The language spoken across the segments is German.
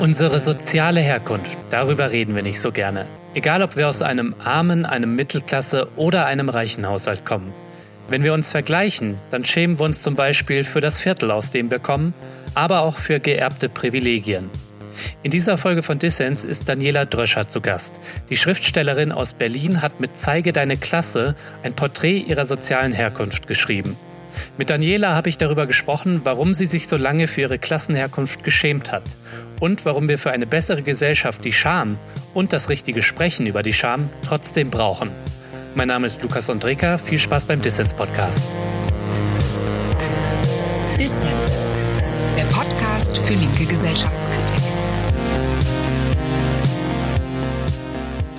Unsere soziale Herkunft, darüber reden wir nicht so gerne. Egal, ob wir aus einem armen, einem Mittelklasse oder einem reichen Haushalt kommen. Wenn wir uns vergleichen, dann schämen wir uns zum Beispiel für das Viertel, aus dem wir kommen, aber auch für geerbte Privilegien. In dieser Folge von Dissens ist Daniela Dröscher zu Gast. Die Schriftstellerin aus Berlin hat mit Zeige deine Klasse ein Porträt ihrer sozialen Herkunft geschrieben. Mit Daniela habe ich darüber gesprochen, warum sie sich so lange für ihre Klassenherkunft geschämt hat und warum wir für eine bessere Gesellschaft die Scham und das richtige Sprechen über die Scham trotzdem brauchen. Mein Name ist Lukas Andreka. Viel Spaß beim Dissens Podcast. Dissens, der Podcast für linke Gesellschaftskritik.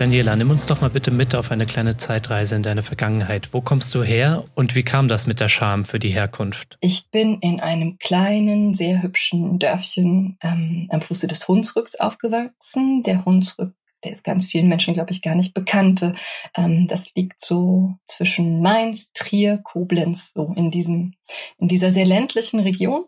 Daniela, nimm uns doch mal bitte mit auf eine kleine Zeitreise in deine Vergangenheit. Wo kommst du her und wie kam das mit der Scham für die Herkunft? Ich bin in einem kleinen, sehr hübschen Dörfchen ähm, am Fuße des Hunsrücks aufgewachsen. Der Hunsrück der ist ganz vielen Menschen, glaube ich, gar nicht bekannt. Ähm, das liegt so zwischen Mainz, Trier, Koblenz, so in diesem, in dieser sehr ländlichen Region.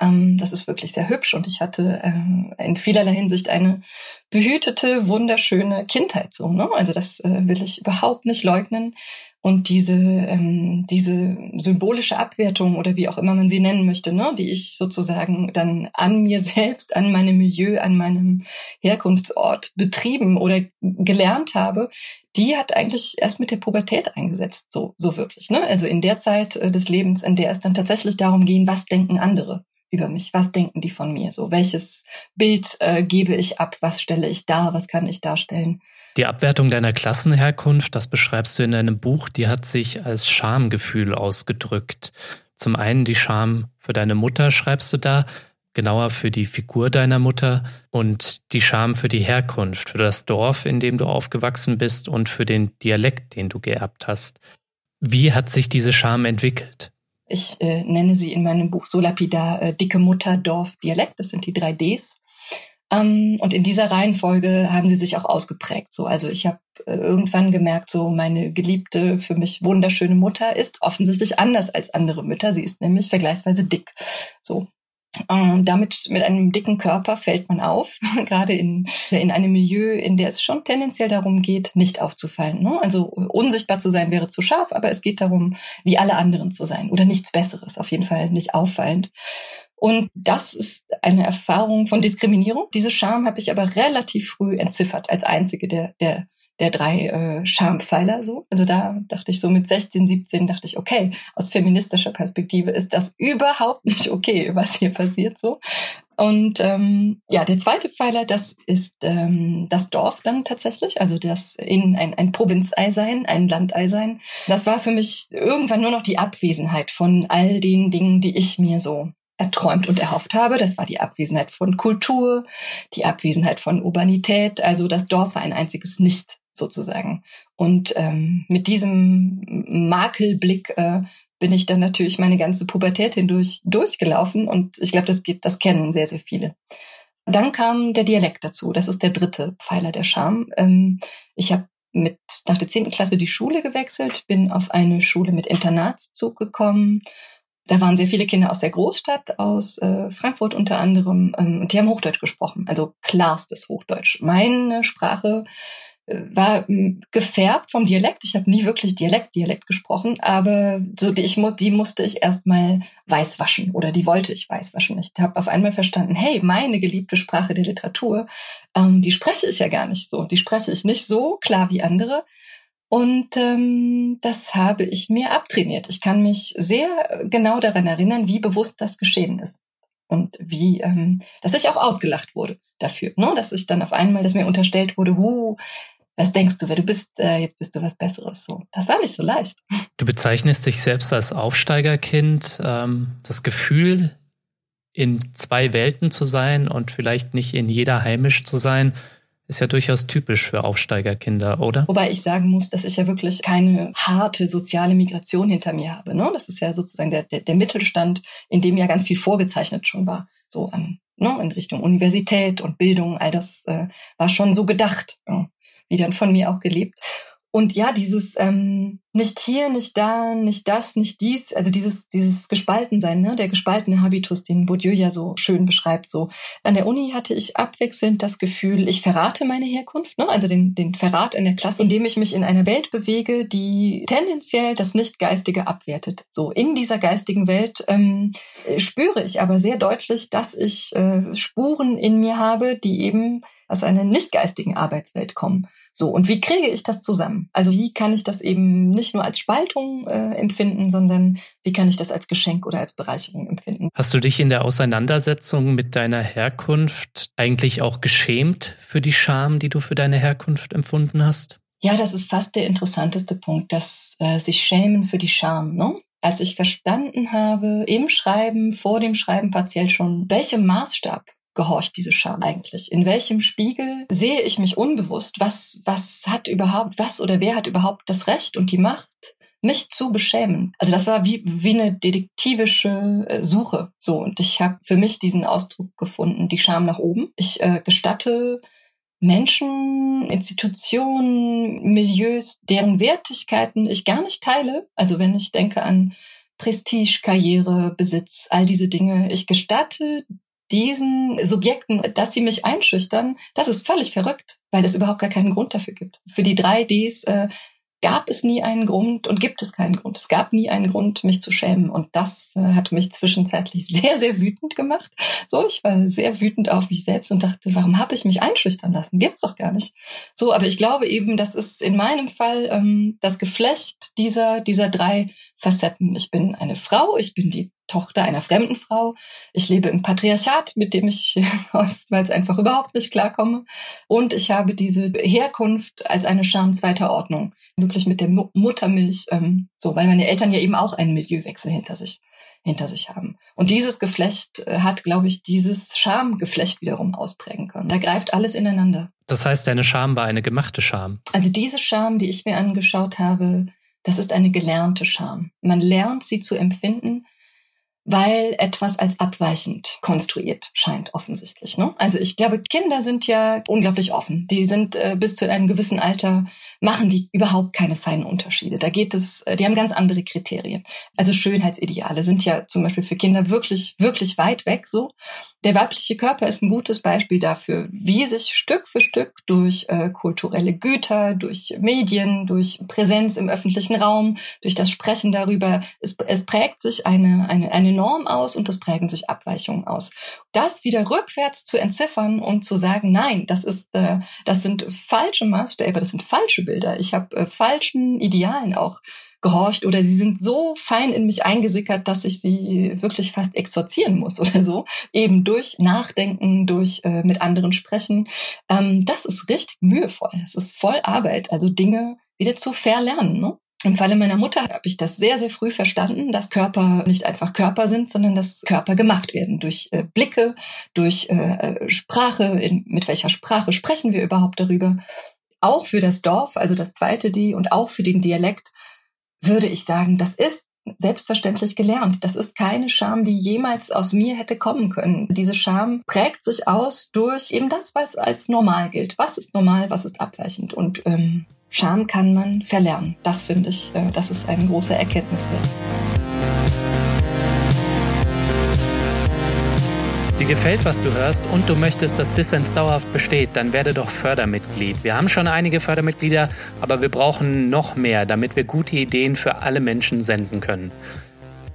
Ähm, das ist wirklich sehr hübsch und ich hatte ähm, in vielerlei Hinsicht eine behütete, wunderschöne Kindheit so. Ne? Also das äh, will ich überhaupt nicht leugnen. Und diese, ähm, diese symbolische Abwertung oder wie auch immer man sie nennen möchte, ne, die ich sozusagen dann an mir selbst, an meinem Milieu, an meinem Herkunftsort betrieben oder gelernt habe, die hat eigentlich erst mit der Pubertät eingesetzt, so, so wirklich. Ne? Also in der Zeit äh, des Lebens, in der es dann tatsächlich darum ging, was denken andere über mich? Was denken die von mir? So, welches Bild äh, gebe ich ab? Was stelle ich dar? Was kann ich darstellen? Die Abwertung deiner Klassenherkunft, das beschreibst du in deinem Buch, die hat sich als Schamgefühl ausgedrückt. Zum einen die Scham für deine Mutter, schreibst du da, genauer für die Figur deiner Mutter und die Scham für die Herkunft, für das Dorf, in dem du aufgewachsen bist und für den Dialekt, den du geerbt hast. Wie hat sich diese Scham entwickelt? Ich äh, nenne sie in meinem Buch so lapidar äh, dicke Mutter, Dorf, Dialekt. Das sind die drei Ds. Ähm, und in dieser Reihenfolge haben sie sich auch ausgeprägt. So, also ich habe äh, irgendwann gemerkt, so meine geliebte, für mich wunderschöne Mutter ist offensichtlich anders als andere Mütter. Sie ist nämlich vergleichsweise dick. So, ähm, damit mit einem dicken Körper fällt man auf, gerade in, in einem Milieu, in der es schon tendenziell darum geht, nicht aufzufallen. Ne? Also unsichtbar zu sein wäre zu scharf, aber es geht darum, wie alle anderen zu sein oder nichts Besseres, auf jeden Fall nicht auffallend. Und das ist eine Erfahrung von Diskriminierung. Diese Scham habe ich aber relativ früh entziffert als einzige der, der der drei äh, Schampfeiler so. Also da dachte ich so mit 16, 17 dachte ich, okay, aus feministischer Perspektive ist das überhaupt nicht okay, was hier passiert so. Und ähm, ja, der zweite Pfeiler, das ist ähm, das Dorf dann tatsächlich, also das in ein, ein Provinzei sein, ein Landei sein. Das war für mich irgendwann nur noch die Abwesenheit von all den Dingen, die ich mir so erträumt und erhofft habe. Das war die Abwesenheit von Kultur, die Abwesenheit von Urbanität. Also das Dorf war ein einziges Nicht sozusagen. Und ähm, mit diesem Makelblick äh, bin ich dann natürlich meine ganze Pubertät hindurch durchgelaufen und ich glaube, das geht, das kennen sehr, sehr viele. Dann kam der Dialekt dazu. Das ist der dritte Pfeiler der Scham. Ähm, ich habe mit nach der zehnten Klasse die Schule gewechselt, bin auf eine Schule mit Internatszug gekommen. Da waren sehr viele Kinder aus der Großstadt, aus äh, Frankfurt unter anderem, ähm, und die haben Hochdeutsch gesprochen, also klarstes Hochdeutsch. Meine Sprache war hm, gefärbt vom Dialekt. Ich habe nie wirklich Dialekt, Dialekt gesprochen, aber so die, ich, die musste ich erstmal weiß waschen oder die wollte ich weiß waschen. Ich habe auf einmal verstanden, hey, meine geliebte Sprache der Literatur, ähm, die spreche ich ja gar nicht so. Die spreche ich nicht so klar wie andere. Und ähm, das habe ich mir abtrainiert. Ich kann mich sehr genau daran erinnern, wie bewusst das geschehen ist und wie, ähm, dass ich auch ausgelacht wurde dafür, ne? dass ich dann auf einmal, dass mir unterstellt wurde, hu, was denkst du, wer du bist, äh, jetzt bist du was Besseres. So, das war nicht so leicht. Du bezeichnest dich selbst als Aufsteigerkind. Ähm, das Gefühl, in zwei Welten zu sein und vielleicht nicht in jeder heimisch zu sein, ist ja durchaus typisch für Aufsteigerkinder, oder? Wobei ich sagen muss, dass ich ja wirklich keine harte soziale Migration hinter mir habe. Ne? Das ist ja sozusagen der, der, der Mittelstand, in dem ja ganz viel vorgezeichnet schon war. So an, ne? in Richtung Universität und Bildung, all das äh, war schon so gedacht. Ja wie dann von mir auch gelebt. Und ja, dieses, ähm, nicht hier, nicht da, nicht das, nicht dies, also dieses, dieses Gespaltensein, ne, der gespaltene Habitus, den Bourdieu ja so schön beschreibt, so. An der Uni hatte ich abwechselnd das Gefühl, ich verrate meine Herkunft, ne, also den, den Verrat in der Klasse, indem ich mich in einer Welt bewege, die tendenziell das Nicht-Geistige abwertet. So, in dieser geistigen Welt ähm, spüre ich aber sehr deutlich, dass ich äh, Spuren in mir habe, die eben aus einer nicht geistigen Arbeitswelt kommen. So, und wie kriege ich das zusammen? Also wie kann ich das eben nicht nur als Spaltung äh, empfinden, sondern wie kann ich das als Geschenk oder als Bereicherung empfinden? Hast du dich in der Auseinandersetzung mit deiner Herkunft eigentlich auch geschämt für die Scham, die du für deine Herkunft empfunden hast? Ja, das ist fast der interessanteste Punkt, dass äh, sich schämen für die Scham. Ne? Als ich verstanden habe, im Schreiben, vor dem Schreiben partiell schon, welchem Maßstab gehorcht diese Scham eigentlich? In welchem Spiegel sehe ich mich unbewusst? Was, was hat überhaupt, was oder wer hat überhaupt das Recht und die Macht, mich zu beschämen? Also das war wie, wie eine detektivische äh, Suche. So, und ich habe für mich diesen Ausdruck gefunden, die Scham nach oben. Ich äh, gestatte Menschen, Institutionen, Milieus, deren Wertigkeiten ich gar nicht teile. Also wenn ich denke an Prestige, Karriere, Besitz, all diese Dinge. Ich gestatte diesen Subjekten, dass sie mich einschüchtern, das ist völlig verrückt, weil es überhaupt gar keinen Grund dafür gibt. Für die drei Ds äh, gab es nie einen Grund und gibt es keinen Grund. Es gab nie einen Grund, mich zu schämen. Und das äh, hat mich zwischenzeitlich sehr, sehr wütend gemacht. So, ich war sehr wütend auf mich selbst und dachte, warum habe ich mich einschüchtern lassen? Gibt's doch gar nicht. So, aber ich glaube eben, das ist in meinem Fall ähm, das Geflecht dieser, dieser drei Facetten. Ich bin eine Frau, ich bin die Tochter einer fremden Frau. Ich lebe im Patriarchat, mit dem ich oftmals einfach überhaupt nicht klarkomme. Und ich habe diese Herkunft als eine Scham zweiter Ordnung. Wirklich mit der Muttermilch, ähm, so, weil meine Eltern ja eben auch einen Milieuwechsel hinter sich hinter sich haben. Und dieses Geflecht äh, hat, glaube ich, dieses Schamgeflecht wiederum ausprägen können. Da greift alles ineinander. Das heißt, deine Scham war eine gemachte Scham. Also diese Scham, die ich mir angeschaut habe, das ist eine gelernte Scham. Man lernt sie zu empfinden, weil etwas als abweichend konstruiert scheint offensichtlich. Ne? Also ich glaube, Kinder sind ja unglaublich offen. Die sind äh, bis zu einem gewissen Alter machen die überhaupt keine feinen Unterschiede. Da geht es, äh, die haben ganz andere Kriterien. Also Schönheitsideale sind ja zum Beispiel für Kinder wirklich wirklich weit weg. So der weibliche Körper ist ein gutes Beispiel dafür, wie sich Stück für Stück durch äh, kulturelle Güter, durch Medien, durch Präsenz im öffentlichen Raum, durch das Sprechen darüber, es, es prägt sich eine, eine, eine Norm aus und es prägen sich Abweichungen aus. Das wieder rückwärts zu entziffern und zu sagen, nein, das ist, äh, das sind falsche Maßstäbe, das sind falsche Bilder. Ich habe äh, falschen Idealen auch gehorcht oder sie sind so fein in mich eingesickert, dass ich sie wirklich fast exorzieren muss oder so. Eben durch Nachdenken, durch äh, mit anderen sprechen. Ähm, das ist richtig mühevoll. Das ist voll Arbeit, also Dinge wieder zu verlernen. Ne? Im Falle meiner Mutter habe ich das sehr, sehr früh verstanden, dass Körper nicht einfach Körper sind, sondern dass Körper gemacht werden durch äh, Blicke, durch äh, äh Sprache, in, mit welcher Sprache sprechen wir überhaupt darüber. Auch für das Dorf, also das zweite D und auch für den Dialekt würde ich sagen, das ist selbstverständlich gelernt. Das ist keine Scham, die jemals aus mir hätte kommen können. Diese Scham prägt sich aus durch eben das, was als normal gilt. Was ist normal, was ist abweichend? Und ähm, Scham kann man verlernen. Das finde ich, äh, das ist ein großer Erkenntniswert. Dir gefällt, was du hörst und du möchtest, dass Dissens dauerhaft besteht, dann werde doch Fördermitglied. Wir haben schon einige Fördermitglieder, aber wir brauchen noch mehr, damit wir gute Ideen für alle Menschen senden können.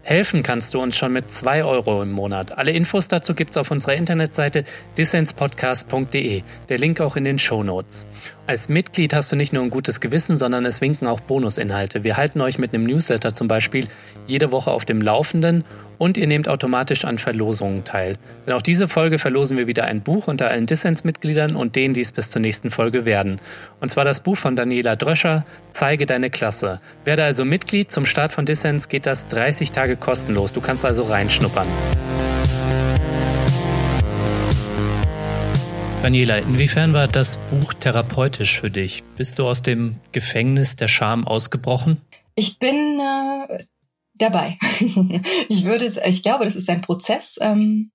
Helfen kannst du uns schon mit 2 Euro im Monat. Alle Infos dazu gibt's auf unserer Internetseite dissenspodcast.de. Der Link auch in den Show Notes. Als Mitglied hast du nicht nur ein gutes Gewissen, sondern es winken auch Bonusinhalte. Wir halten euch mit einem Newsletter zum Beispiel jede Woche auf dem Laufenden und ihr nehmt automatisch an Verlosungen teil. Denn auch diese Folge verlosen wir wieder ein Buch unter allen Dissens-Mitgliedern und denen, die es bis zur nächsten Folge werden. Und zwar das Buch von Daniela Dröscher, Zeige deine Klasse. Werde also Mitglied. Zum Start von Dissens geht das 30 Tage kostenlos. Du kannst also reinschnuppern. Daniela, inwiefern war das Buch therapeutisch für dich? Bist du aus dem Gefängnis der Scham ausgebrochen? Ich bin äh, dabei. ich würde, ich glaube, das ist ein Prozess. Ähm,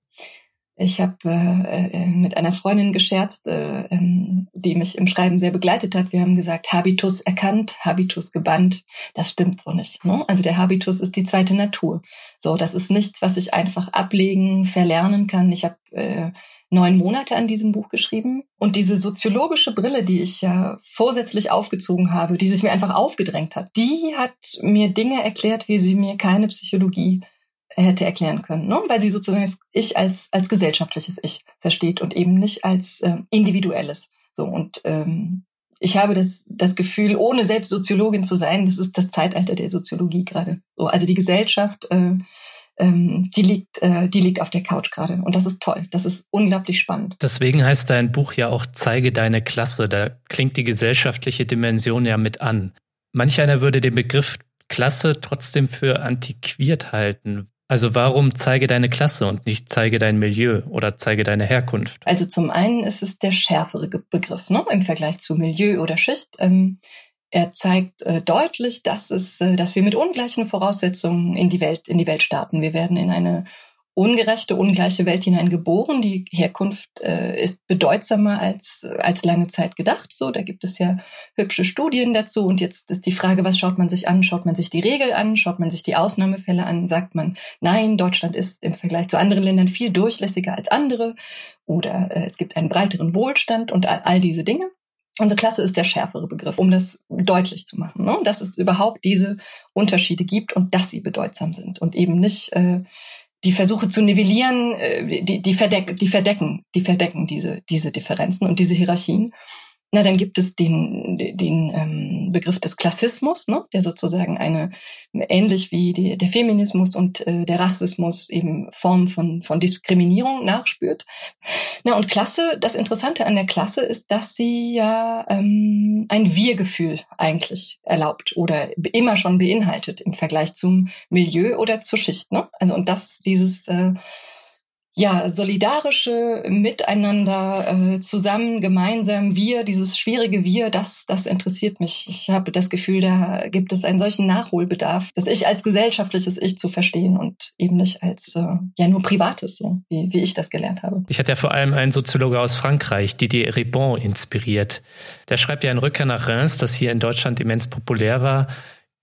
ich habe äh, äh, mit einer Freundin gescherzt, äh, ähm, die mich im Schreiben sehr begleitet hat. Wir haben gesagt, Habitus erkannt, Habitus gebannt. Das stimmt so nicht. Ne? Also der Habitus ist die zweite Natur. So, das ist nichts, was ich einfach ablegen, verlernen kann. Ich habe äh, neun Monate an diesem Buch geschrieben und diese soziologische Brille, die ich ja vorsätzlich aufgezogen habe, die sich mir einfach aufgedrängt hat, die hat mir Dinge erklärt, wie sie mir keine Psychologie hätte erklären können, ne? weil sie sozusagen das Ich als, als gesellschaftliches Ich versteht und eben nicht als äh, individuelles. So und ähm, ich habe das, das Gefühl, ohne selbst Soziologin zu sein, das ist das Zeitalter der Soziologie gerade. So, also die Gesellschaft, äh, ähm, die liegt, äh, die liegt auf der Couch gerade und das ist toll. Das ist unglaublich spannend. Deswegen heißt dein Buch ja auch Zeige deine Klasse. Da klingt die gesellschaftliche Dimension ja mit an. Manch einer würde den Begriff Klasse trotzdem für antiquiert halten. Also warum zeige deine Klasse und nicht zeige dein Milieu oder zeige deine Herkunft? Also zum einen ist es der schärfere Begriff ne, im Vergleich zu Milieu oder Schicht. Ähm, er zeigt äh, deutlich, dass es, äh, dass wir mit ungleichen Voraussetzungen in die Welt in die Welt starten. Wir werden in eine ungerechte, ungleiche Welt hineingeboren. Die Herkunft äh, ist bedeutsamer als, als lange Zeit gedacht. So, da gibt es ja hübsche Studien dazu. Und jetzt ist die Frage, was schaut man sich an? Schaut man sich die Regel an? Schaut man sich die Ausnahmefälle an? Sagt man, nein, Deutschland ist im Vergleich zu anderen Ländern viel durchlässiger als andere. Oder äh, es gibt einen breiteren Wohlstand und all, all diese Dinge. Unsere Klasse ist der schärfere Begriff, um das deutlich zu machen, ne? dass es überhaupt diese Unterschiede gibt und dass sie bedeutsam sind und eben nicht äh, die Versuche zu nivellieren, äh, die, die, verdeck, die verdecken, die verdecken diese, diese Differenzen und diese Hierarchien. Na, dann gibt es den, den ähm, Begriff des Klassismus, ne, der sozusagen eine, ähnlich wie die, der Feminismus und äh, der Rassismus eben Formen von, von Diskriminierung nachspürt. Na, und Klasse, das Interessante an der Klasse ist, dass sie ja ähm, ein Wir-Gefühl eigentlich erlaubt oder immer schon beinhaltet im Vergleich zum Milieu oder zur Schicht. Ne? Also, und das, dieses äh, ja, solidarische Miteinander, äh, zusammen, gemeinsam, wir, dieses schwierige Wir, das, das interessiert mich. Ich habe das Gefühl, da gibt es einen solchen Nachholbedarf, das Ich als gesellschaftliches Ich zu verstehen und eben nicht als äh, ja nur privates, so wie, wie ich das gelernt habe. Ich hatte ja vor allem einen Soziologe aus Frankreich, Didier Ribon, inspiriert. Der schreibt ja in Rückkehr nach Reims, das hier in Deutschland immens populär war,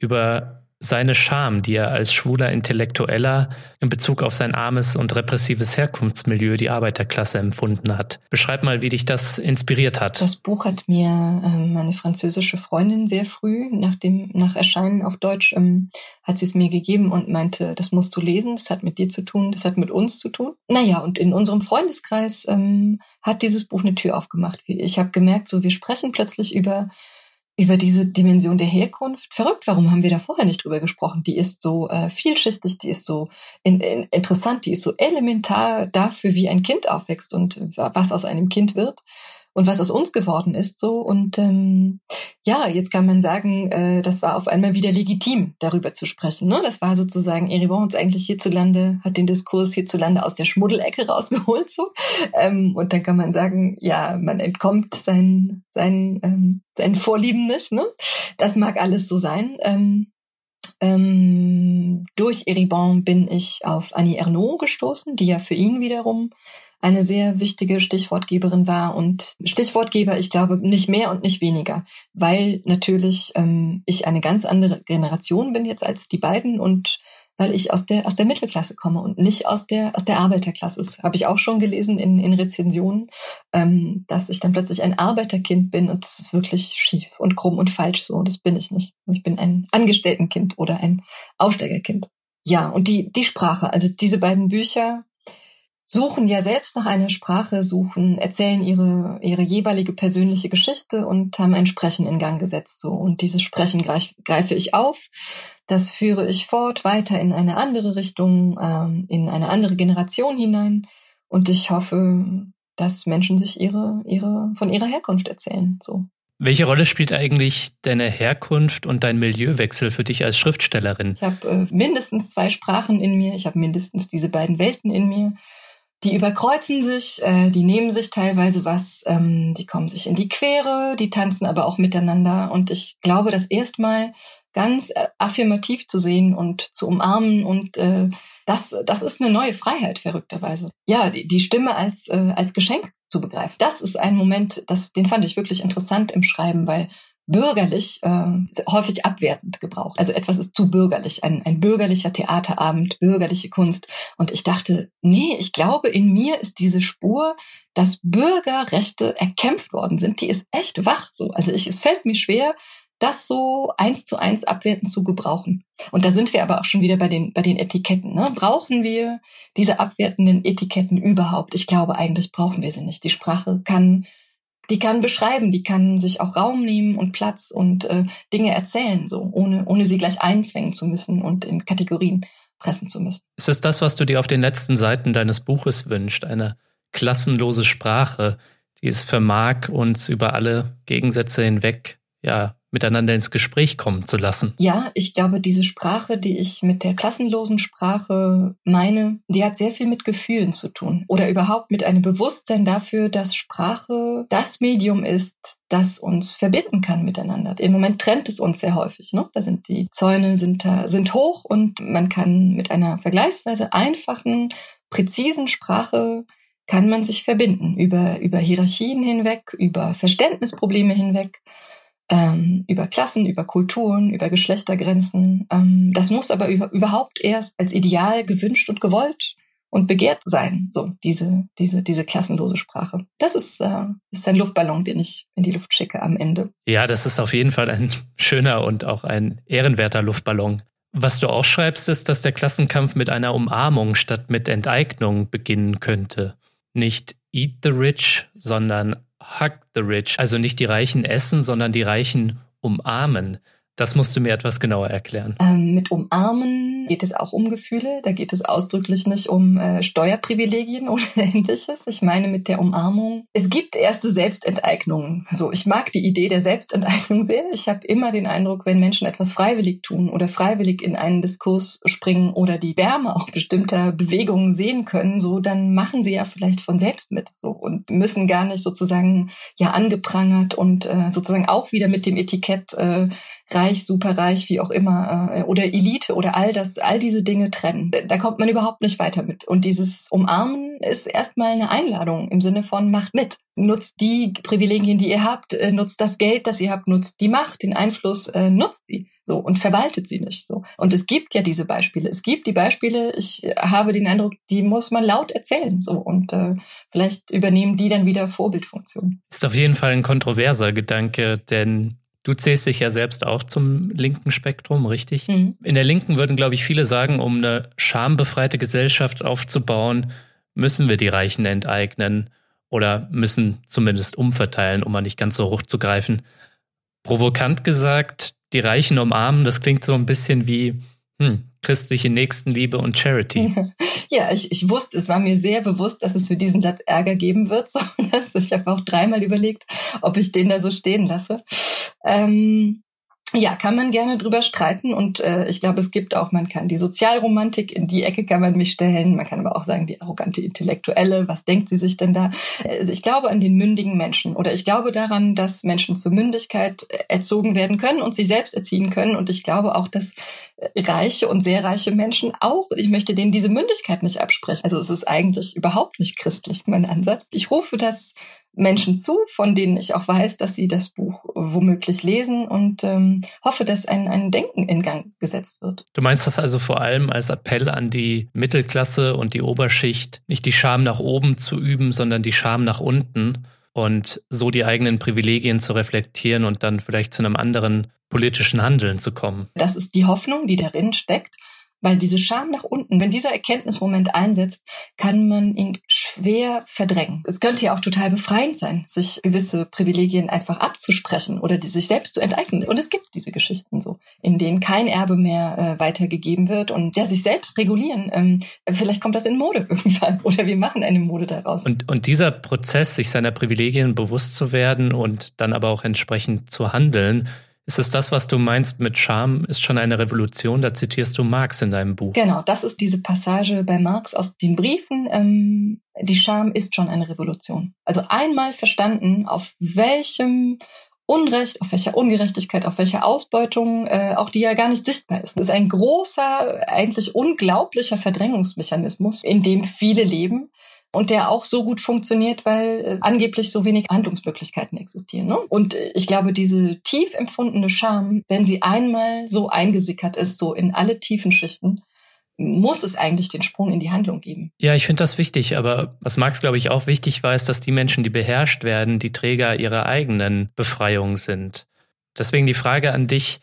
über seine Scham, die er als schwuler Intellektueller in Bezug auf sein armes und repressives Herkunftsmilieu, die Arbeiterklasse, empfunden hat. Beschreib mal, wie dich das inspiriert hat. Das Buch hat mir ähm, meine französische Freundin sehr früh, nach dem nach Erscheinen auf Deutsch, ähm, hat sie es mir gegeben und meinte, das musst du lesen, das hat mit dir zu tun, das hat mit uns zu tun. Naja, und in unserem Freundeskreis ähm, hat dieses Buch eine Tür aufgemacht. Ich habe gemerkt, so wir sprechen plötzlich über über diese Dimension der Herkunft. Verrückt, warum haben wir da vorher nicht drüber gesprochen? Die ist so äh, vielschichtig, die ist so in, in, interessant, die ist so elementar dafür, wie ein Kind aufwächst und was aus einem Kind wird und was aus uns geworden ist so. Und ähm, ja jetzt kann man sagen äh, das war auf einmal wieder legitim darüber zu sprechen ne? Das war sozusagen Eribon uns eigentlich hierzulande hat den Diskurs hierzulande aus der Schmuddelecke rausgeholt so. Ähm, und dann kann man sagen ja man entkommt seinen seinen ähm, seinen Vorlieben nicht ne? Das mag alles so sein. Ähm, ähm, durch Eribon bin ich auf Annie Ernaux gestoßen, die ja für ihn wiederum eine sehr wichtige Stichwortgeberin war und Stichwortgeber, ich glaube, nicht mehr und nicht weniger, weil natürlich ähm, ich eine ganz andere Generation bin jetzt als die beiden und weil ich aus der aus der Mittelklasse komme und nicht aus der aus der Arbeiterklasse. Das habe ich auch schon gelesen in, in Rezensionen, ähm, dass ich dann plötzlich ein Arbeiterkind bin und das ist wirklich schief und krumm und falsch so. Das bin ich nicht. Ich bin ein Angestelltenkind oder ein Aufsteigerkind. Ja, und die die Sprache, also diese beiden Bücher suchen ja selbst nach einer Sprache, suchen, erzählen ihre, ihre jeweilige persönliche Geschichte und haben ein Sprechen in Gang gesetzt, so. Und dieses Sprechen greif, greife ich auf. Das führe ich fort, weiter in eine andere Richtung, ähm, in eine andere Generation hinein. Und ich hoffe, dass Menschen sich ihre, ihre, von ihrer Herkunft erzählen, so. Welche Rolle spielt eigentlich deine Herkunft und dein Milieuwechsel für dich als Schriftstellerin? Ich habe äh, mindestens zwei Sprachen in mir, ich habe mindestens diese beiden Welten in mir die überkreuzen sich, äh, die nehmen sich teilweise was, ähm, die kommen sich in die Quere, die tanzen aber auch miteinander. Und ich glaube, das erstmal ganz äh, affirmativ zu sehen und zu umarmen und äh, das, das ist eine neue Freiheit, verrückterweise. Ja, die, die Stimme als, äh, als Geschenk zu begreifen. Das ist ein Moment, das, den fand ich wirklich interessant im Schreiben, weil bürgerlich äh, häufig abwertend gebraucht. Also etwas ist zu bürgerlich, ein, ein bürgerlicher Theaterabend, bürgerliche Kunst. Und ich dachte, nee, ich glaube, in mir ist diese Spur, dass Bürgerrechte erkämpft worden sind, die ist echt wach so. Also ich, es fällt mir schwer, das so eins zu eins abwertend zu gebrauchen. Und da sind wir aber auch schon wieder bei den, bei den Etiketten. Ne? Brauchen wir diese abwertenden Etiketten überhaupt? Ich glaube, eigentlich brauchen wir sie nicht. Die Sprache kann die kann beschreiben, die kann sich auch Raum nehmen und Platz und äh, Dinge erzählen, so ohne, ohne sie gleich einzwängen zu müssen und in Kategorien pressen zu müssen. Ist es das, was du dir auf den letzten Seiten deines Buches wünschst? Eine klassenlose Sprache, die es vermag, uns über alle Gegensätze hinweg ja miteinander ins Gespräch kommen zu lassen. Ja, ich glaube, diese Sprache, die ich mit der klassenlosen Sprache meine, die hat sehr viel mit Gefühlen zu tun oder überhaupt mit einem Bewusstsein dafür, dass Sprache das Medium ist, das uns verbinden kann miteinander. Im Moment trennt es uns sehr häufig. Ne? Da sind die Zäune sind, sind hoch und man kann mit einer vergleichsweise einfachen, präzisen Sprache kann man sich verbinden über, über Hierarchien hinweg, über Verständnisprobleme hinweg ähm, über Klassen, über Kulturen, über Geschlechtergrenzen. Ähm, das muss aber über, überhaupt erst als Ideal gewünscht und gewollt und begehrt sein. So diese diese diese klassenlose Sprache. Das ist äh, ist ein Luftballon, den ich in die Luft schicke am Ende. Ja, das ist auf jeden Fall ein schöner und auch ein ehrenwerter Luftballon. Was du auch schreibst, ist, dass der Klassenkampf mit einer Umarmung statt mit Enteignung beginnen könnte. Nicht Eat the Rich, sondern Hug the Rich, also nicht die Reichen essen, sondern die Reichen umarmen. Das musst du mir etwas genauer erklären. Ähm, mit Umarmen geht es auch um Gefühle. Da geht es ausdrücklich nicht um äh, Steuerprivilegien oder ähnliches. Ich meine mit der Umarmung. Es gibt erste Selbstenteignungen. So, ich mag die Idee der Selbstenteignung sehr. Ich habe immer den Eindruck, wenn Menschen etwas freiwillig tun oder freiwillig in einen Diskurs springen oder die Wärme auch bestimmter Bewegungen sehen können, so dann machen sie ja vielleicht von selbst mit. So und müssen gar nicht sozusagen ja angeprangert und äh, sozusagen auch wieder mit dem Etikett äh, reich, superreich, wie auch immer, äh, oder Elite oder all das, all diese Dinge trennen. Da kommt man überhaupt nicht weiter mit. Und dieses Umarmen ist erstmal eine Einladung im Sinne von macht mit. Nutzt die Privilegien, die ihr habt, äh, nutzt das Geld, das ihr habt, nutzt die Macht, den Einfluss, äh, nutzt sie so und verwaltet sie nicht so. Und es gibt ja diese Beispiele. Es gibt die Beispiele, ich habe den Eindruck, die muss man laut erzählen so und äh, vielleicht übernehmen die dann wieder Vorbildfunktion. Ist auf jeden Fall ein kontroverser Gedanke, denn Du zählst dich ja selbst auch zum linken Spektrum, richtig? Mhm. In der Linken würden, glaube ich, viele sagen, um eine schambefreite Gesellschaft aufzubauen, müssen wir die Reichen enteignen oder müssen zumindest umverteilen, um mal nicht ganz so hoch zu greifen. Provokant gesagt, die Reichen umarmen, das klingt so ein bisschen wie hm, christliche Nächstenliebe und Charity. Ja, ich, ich wusste, es war mir sehr bewusst, dass es für diesen Satz Ärger geben wird. So, ich habe auch dreimal überlegt, ob ich den da so stehen lasse. Ähm, ja, kann man gerne drüber streiten und äh, ich glaube, es gibt auch, man kann die Sozialromantik in die Ecke kann man mich stellen, man kann aber auch sagen, die arrogante Intellektuelle, was denkt sie sich denn da? Also ich glaube an den mündigen Menschen oder ich glaube daran, dass Menschen zur Mündigkeit erzogen werden können und sich selbst erziehen können und ich glaube auch, dass reiche und sehr reiche Menschen auch, ich möchte denen diese Mündigkeit nicht absprechen. Also es ist eigentlich überhaupt nicht christlich, mein Ansatz. Ich rufe das Menschen zu, von denen ich auch weiß, dass sie das Buch womöglich lesen und ähm, hoffe, dass ein, ein Denken in Gang gesetzt wird. Du meinst das also vor allem als Appell an die Mittelklasse und die Oberschicht, nicht die Scham nach oben zu üben, sondern die Scham nach unten und so die eigenen Privilegien zu reflektieren und dann vielleicht zu einem anderen politischen Handeln zu kommen. Das ist die Hoffnung, die darin steckt. Weil diese Scham nach unten, wenn dieser Erkenntnismoment einsetzt, kann man ihn schwer verdrängen. Es könnte ja auch total befreiend sein, sich gewisse Privilegien einfach abzusprechen oder die sich selbst zu enteignen. Und es gibt diese Geschichten so, in denen kein Erbe mehr äh, weitergegeben wird und der sich selbst regulieren. Ähm, vielleicht kommt das in Mode irgendwann oder wir machen eine Mode daraus. Und, und dieser Prozess, sich seiner Privilegien bewusst zu werden und dann aber auch entsprechend zu handeln, Ist es das, was du meinst mit Scham ist schon eine Revolution? Da zitierst du Marx in deinem Buch. Genau, das ist diese Passage bei Marx aus den Briefen. Ähm, die Scham ist schon eine Revolution. Also einmal verstanden, auf welchem Unrecht, auf welcher Ungerechtigkeit, auf welcher Ausbeutung, äh, auch die ja gar nicht sichtbar ist. Das ist ein großer, eigentlich unglaublicher Verdrängungsmechanismus, in dem viele leben und der auch so gut funktioniert, weil äh, angeblich so wenig Handlungsmöglichkeiten existieren. Ne? Und äh, ich glaube, diese tief empfundene Scham, wenn sie einmal so eingesickert ist, so in alle tiefen Schichten, muss es eigentlich den Sprung in die Handlung geben. Ja, ich finde das wichtig, aber was Marx, glaube ich, auch wichtig war, ist, dass die Menschen, die beherrscht werden, die Träger ihrer eigenen Befreiung sind. Deswegen die Frage an dich,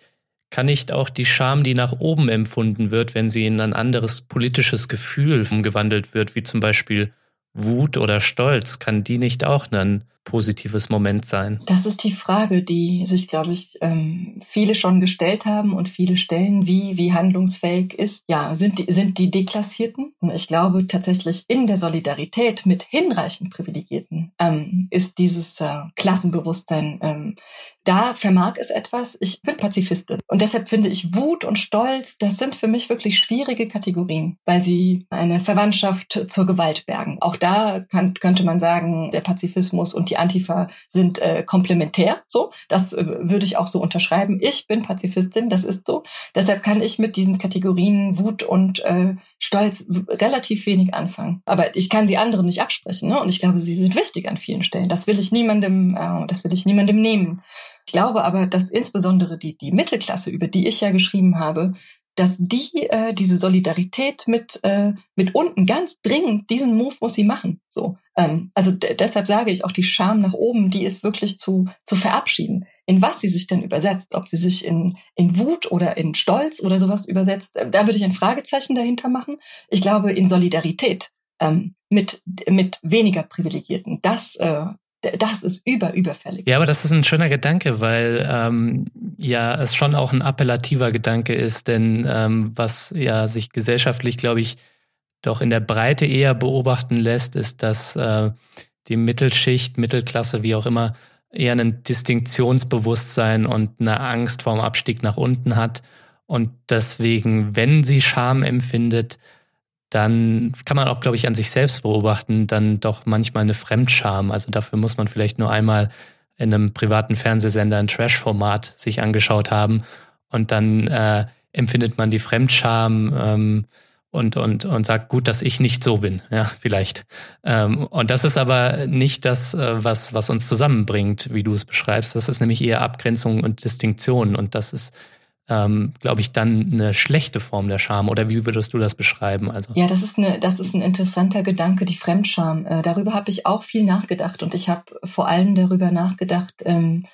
kann nicht auch die Scham, die nach oben empfunden wird, wenn sie in ein anderes politisches Gefühl umgewandelt wird, wie zum Beispiel Wut oder Stolz, kann die nicht auch ein positives Moment sein? Das ist die Frage, die sich, glaube ich, ähm, viele schon gestellt haben und viele stellen, wie, wie handlungsfähig ist. Ja, sind die, sind die Deklassierten? Und ich glaube tatsächlich in der Solidarität mit hinreichend Privilegierten ähm, ist dieses äh, Klassenbewusstsein ähm, da vermag es etwas. Ich bin Pazifistin. Und deshalb finde ich Wut und Stolz, das sind für mich wirklich schwierige Kategorien, weil sie eine Verwandtschaft zur Gewalt bergen. Auch da kann, könnte man sagen, der Pazifismus und die Antifa sind äh, komplementär. So, das äh, würde ich auch so unterschreiben. Ich bin Pazifistin, das ist so. Deshalb kann ich mit diesen Kategorien Wut und äh, Stolz relativ wenig anfangen. Aber ich kann sie anderen nicht absprechen. Ne? Und ich glaube, sie sind wichtig an vielen Stellen. Das will ich niemandem, äh, das will ich niemandem nehmen. Ich glaube aber, dass insbesondere die, die Mittelklasse, über die ich ja geschrieben habe, dass die äh, diese Solidarität mit äh, mit unten ganz dringend diesen Move muss sie machen. So, ähm, also deshalb sage ich auch die Scham nach oben, die ist wirklich zu zu verabschieden. In was sie sich denn übersetzt, ob sie sich in in Wut oder in Stolz oder sowas übersetzt, äh, da würde ich ein Fragezeichen dahinter machen. Ich glaube in Solidarität ähm, mit mit weniger Privilegierten. Das äh, das ist über überfällig. Ja, aber das ist ein schöner Gedanke, weil ähm, ja es schon auch ein appellativer Gedanke ist, denn ähm, was ja sich gesellschaftlich, glaube ich, doch in der Breite eher beobachten lässt, ist, dass äh, die Mittelschicht, Mittelklasse, wie auch immer, eher ein Distinktionsbewusstsein und eine Angst vorm Abstieg nach unten hat und deswegen, wenn sie Scham empfindet, dann, das kann man auch, glaube ich, an sich selbst beobachten, dann doch manchmal eine Fremdscham. Also dafür muss man vielleicht nur einmal in einem privaten Fernsehsender ein Trash-Format sich angeschaut haben und dann äh, empfindet man die Fremdscham ähm, und, und, und sagt, gut, dass ich nicht so bin, ja, vielleicht. Ähm, und das ist aber nicht das, äh, was, was uns zusammenbringt, wie du es beschreibst. Das ist nämlich eher Abgrenzung und Distinktion und das ist ähm, glaube ich, dann eine schlechte Form der Scham. Oder wie würdest du das beschreiben? Also ja, das ist eine, das ist ein interessanter Gedanke, die Fremdscham. Äh, darüber habe ich auch viel nachgedacht und ich habe vor allem darüber nachgedacht, ähm,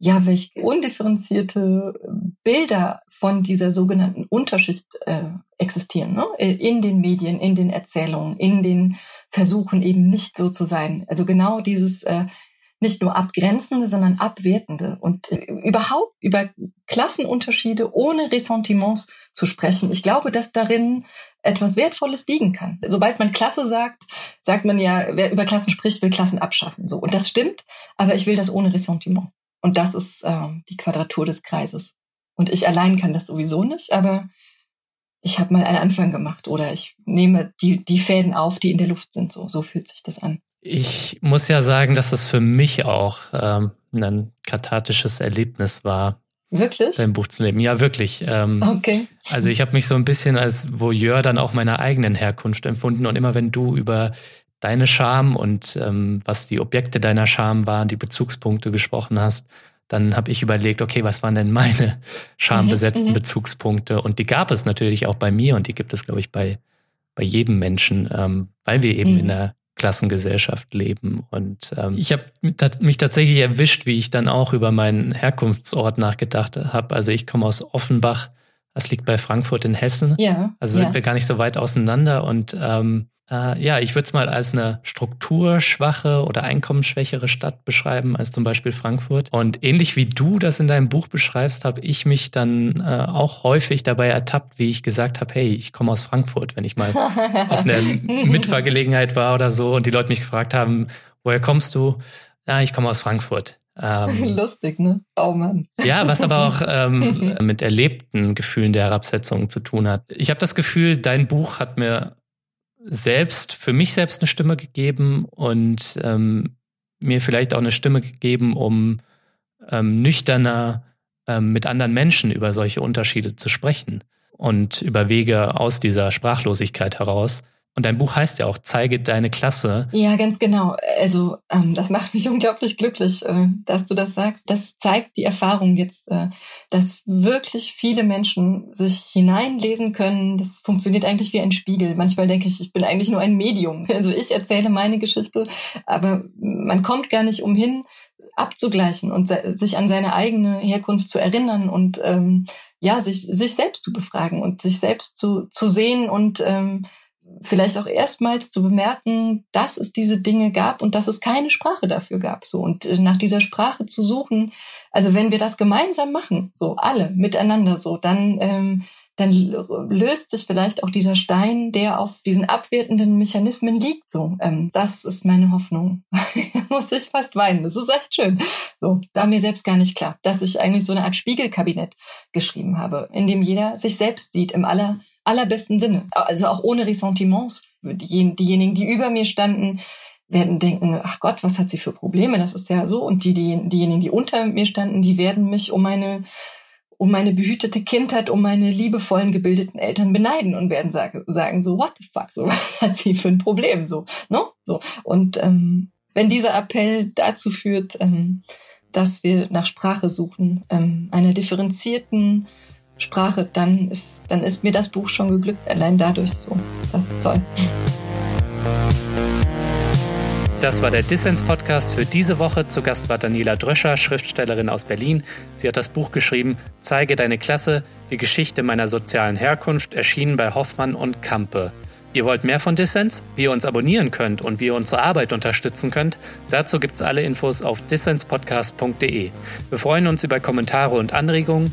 ja, welche undifferenzierte Bilder von dieser sogenannten Unterschicht äh, existieren, ne? in den Medien, in den Erzählungen, in den Versuchen eben nicht so zu sein. Also genau dieses äh, nicht nur abgrenzende, sondern abwertende und äh, überhaupt über Klassenunterschiede ohne Ressentiments zu sprechen. Ich glaube, dass darin etwas Wertvolles liegen kann. Sobald man Klasse sagt, sagt man ja, wer über Klassen spricht, will Klassen abschaffen. So und das stimmt, aber ich will das ohne Ressentiment. Und das ist äh, die Quadratur des Kreises. Und ich allein kann das sowieso nicht, aber ich habe mal einen Anfang gemacht oder ich nehme die, die Fäden auf, die in der Luft sind. So, so fühlt sich das an. Ich muss ja sagen, dass es für mich auch ähm, ein kathartisches Erlebnis war. Wirklich? Dein Buch zu leben. Ja, wirklich. Ähm, okay. Also ich habe mich so ein bisschen als Voyeur dann auch meiner eigenen Herkunft empfunden. Und immer wenn du über deine Scham und ähm, was die Objekte deiner Scham waren, die Bezugspunkte gesprochen hast, dann habe ich überlegt, okay, was waren denn meine schambesetzten mhm, mhm, Bezugspunkte? Und die gab es natürlich auch bei mir und die gibt es, glaube ich, bei, bei jedem Menschen, ähm, weil wir eben mhm. in einer Klassengesellschaft leben. Und ähm, ich habe mich tatsächlich erwischt, wie ich dann auch über meinen Herkunftsort nachgedacht habe. Also ich komme aus Offenbach, das liegt bei Frankfurt in Hessen. Ja. Also sind wir gar nicht so weit auseinander. Und ähm, äh, ja, ich würde es mal als eine strukturschwache oder einkommensschwächere Stadt beschreiben als zum Beispiel Frankfurt. Und ähnlich wie du das in deinem Buch beschreibst, habe ich mich dann äh, auch häufig dabei ertappt, wie ich gesagt habe, hey, ich komme aus Frankfurt, wenn ich mal auf einer Mitfahrgelegenheit war oder so und die Leute mich gefragt haben, woher kommst du? Ja, ich komme aus Frankfurt. Ähm, Lustig, ne? Oh Mann. Ja, was aber auch ähm, mit erlebten Gefühlen der Herabsetzung zu tun hat. Ich habe das Gefühl, dein Buch hat mir selbst, für mich selbst eine Stimme gegeben und ähm, mir vielleicht auch eine Stimme gegeben, um ähm, nüchterner ähm, mit anderen Menschen über solche Unterschiede zu sprechen und über Wege aus dieser Sprachlosigkeit heraus. Und dein Buch heißt ja auch, zeige deine Klasse. Ja, ganz genau. Also ähm, das macht mich unglaublich glücklich, äh, dass du das sagst. Das zeigt die Erfahrung jetzt, äh, dass wirklich viele Menschen sich hineinlesen können. Das funktioniert eigentlich wie ein Spiegel. Manchmal denke ich, ich bin eigentlich nur ein Medium. Also ich erzähle meine Geschichte, aber man kommt gar nicht umhin, abzugleichen und sich an seine eigene Herkunft zu erinnern und ähm, ja, sich, sich selbst zu befragen und sich selbst zu, zu sehen und ähm, vielleicht auch erstmals zu bemerken, dass es diese Dinge gab und dass es keine Sprache dafür gab. So und äh, nach dieser Sprache zu suchen. Also wenn wir das gemeinsam machen, so alle miteinander, so dann ähm, dann löst sich vielleicht auch dieser Stein, der auf diesen abwertenden Mechanismen liegt. So, ähm, das ist meine Hoffnung. Muss ich fast weinen. Das ist echt schön. So, da mir selbst gar nicht klar, dass ich eigentlich so eine Art Spiegelkabinett geschrieben habe, in dem jeder sich selbst sieht im aller allerbesten Sinne. Also auch ohne Ressentiments. diejenigen, die über mir standen, werden denken, ach Gott, was hat sie für Probleme? Das ist ja so. Und die, die, diejenigen, die unter mir standen, die werden mich um meine um meine behütete Kindheit, um meine liebevollen, gebildeten Eltern beneiden und werden sagen, sagen so, what the fuck, so, was hat sie für ein Problem, so, ne? So. Und ähm, wenn dieser Appell dazu führt, ähm, dass wir nach Sprache suchen, ähm, einer differenzierten Sprache, dann ist, dann ist mir das Buch schon geglückt, allein dadurch so. Das ist toll. Das war der Dissens-Podcast für diese Woche. Zu Gast war Daniela Dröscher, Schriftstellerin aus Berlin. Sie hat das Buch geschrieben Zeige deine Klasse, die Geschichte meiner sozialen Herkunft, erschienen bei Hoffmann und Kampe. Ihr wollt mehr von Dissens? Wie ihr uns abonnieren könnt und wie ihr unsere Arbeit unterstützen könnt? Dazu gibt's alle Infos auf dissenspodcast.de. Wir freuen uns über Kommentare und Anregungen.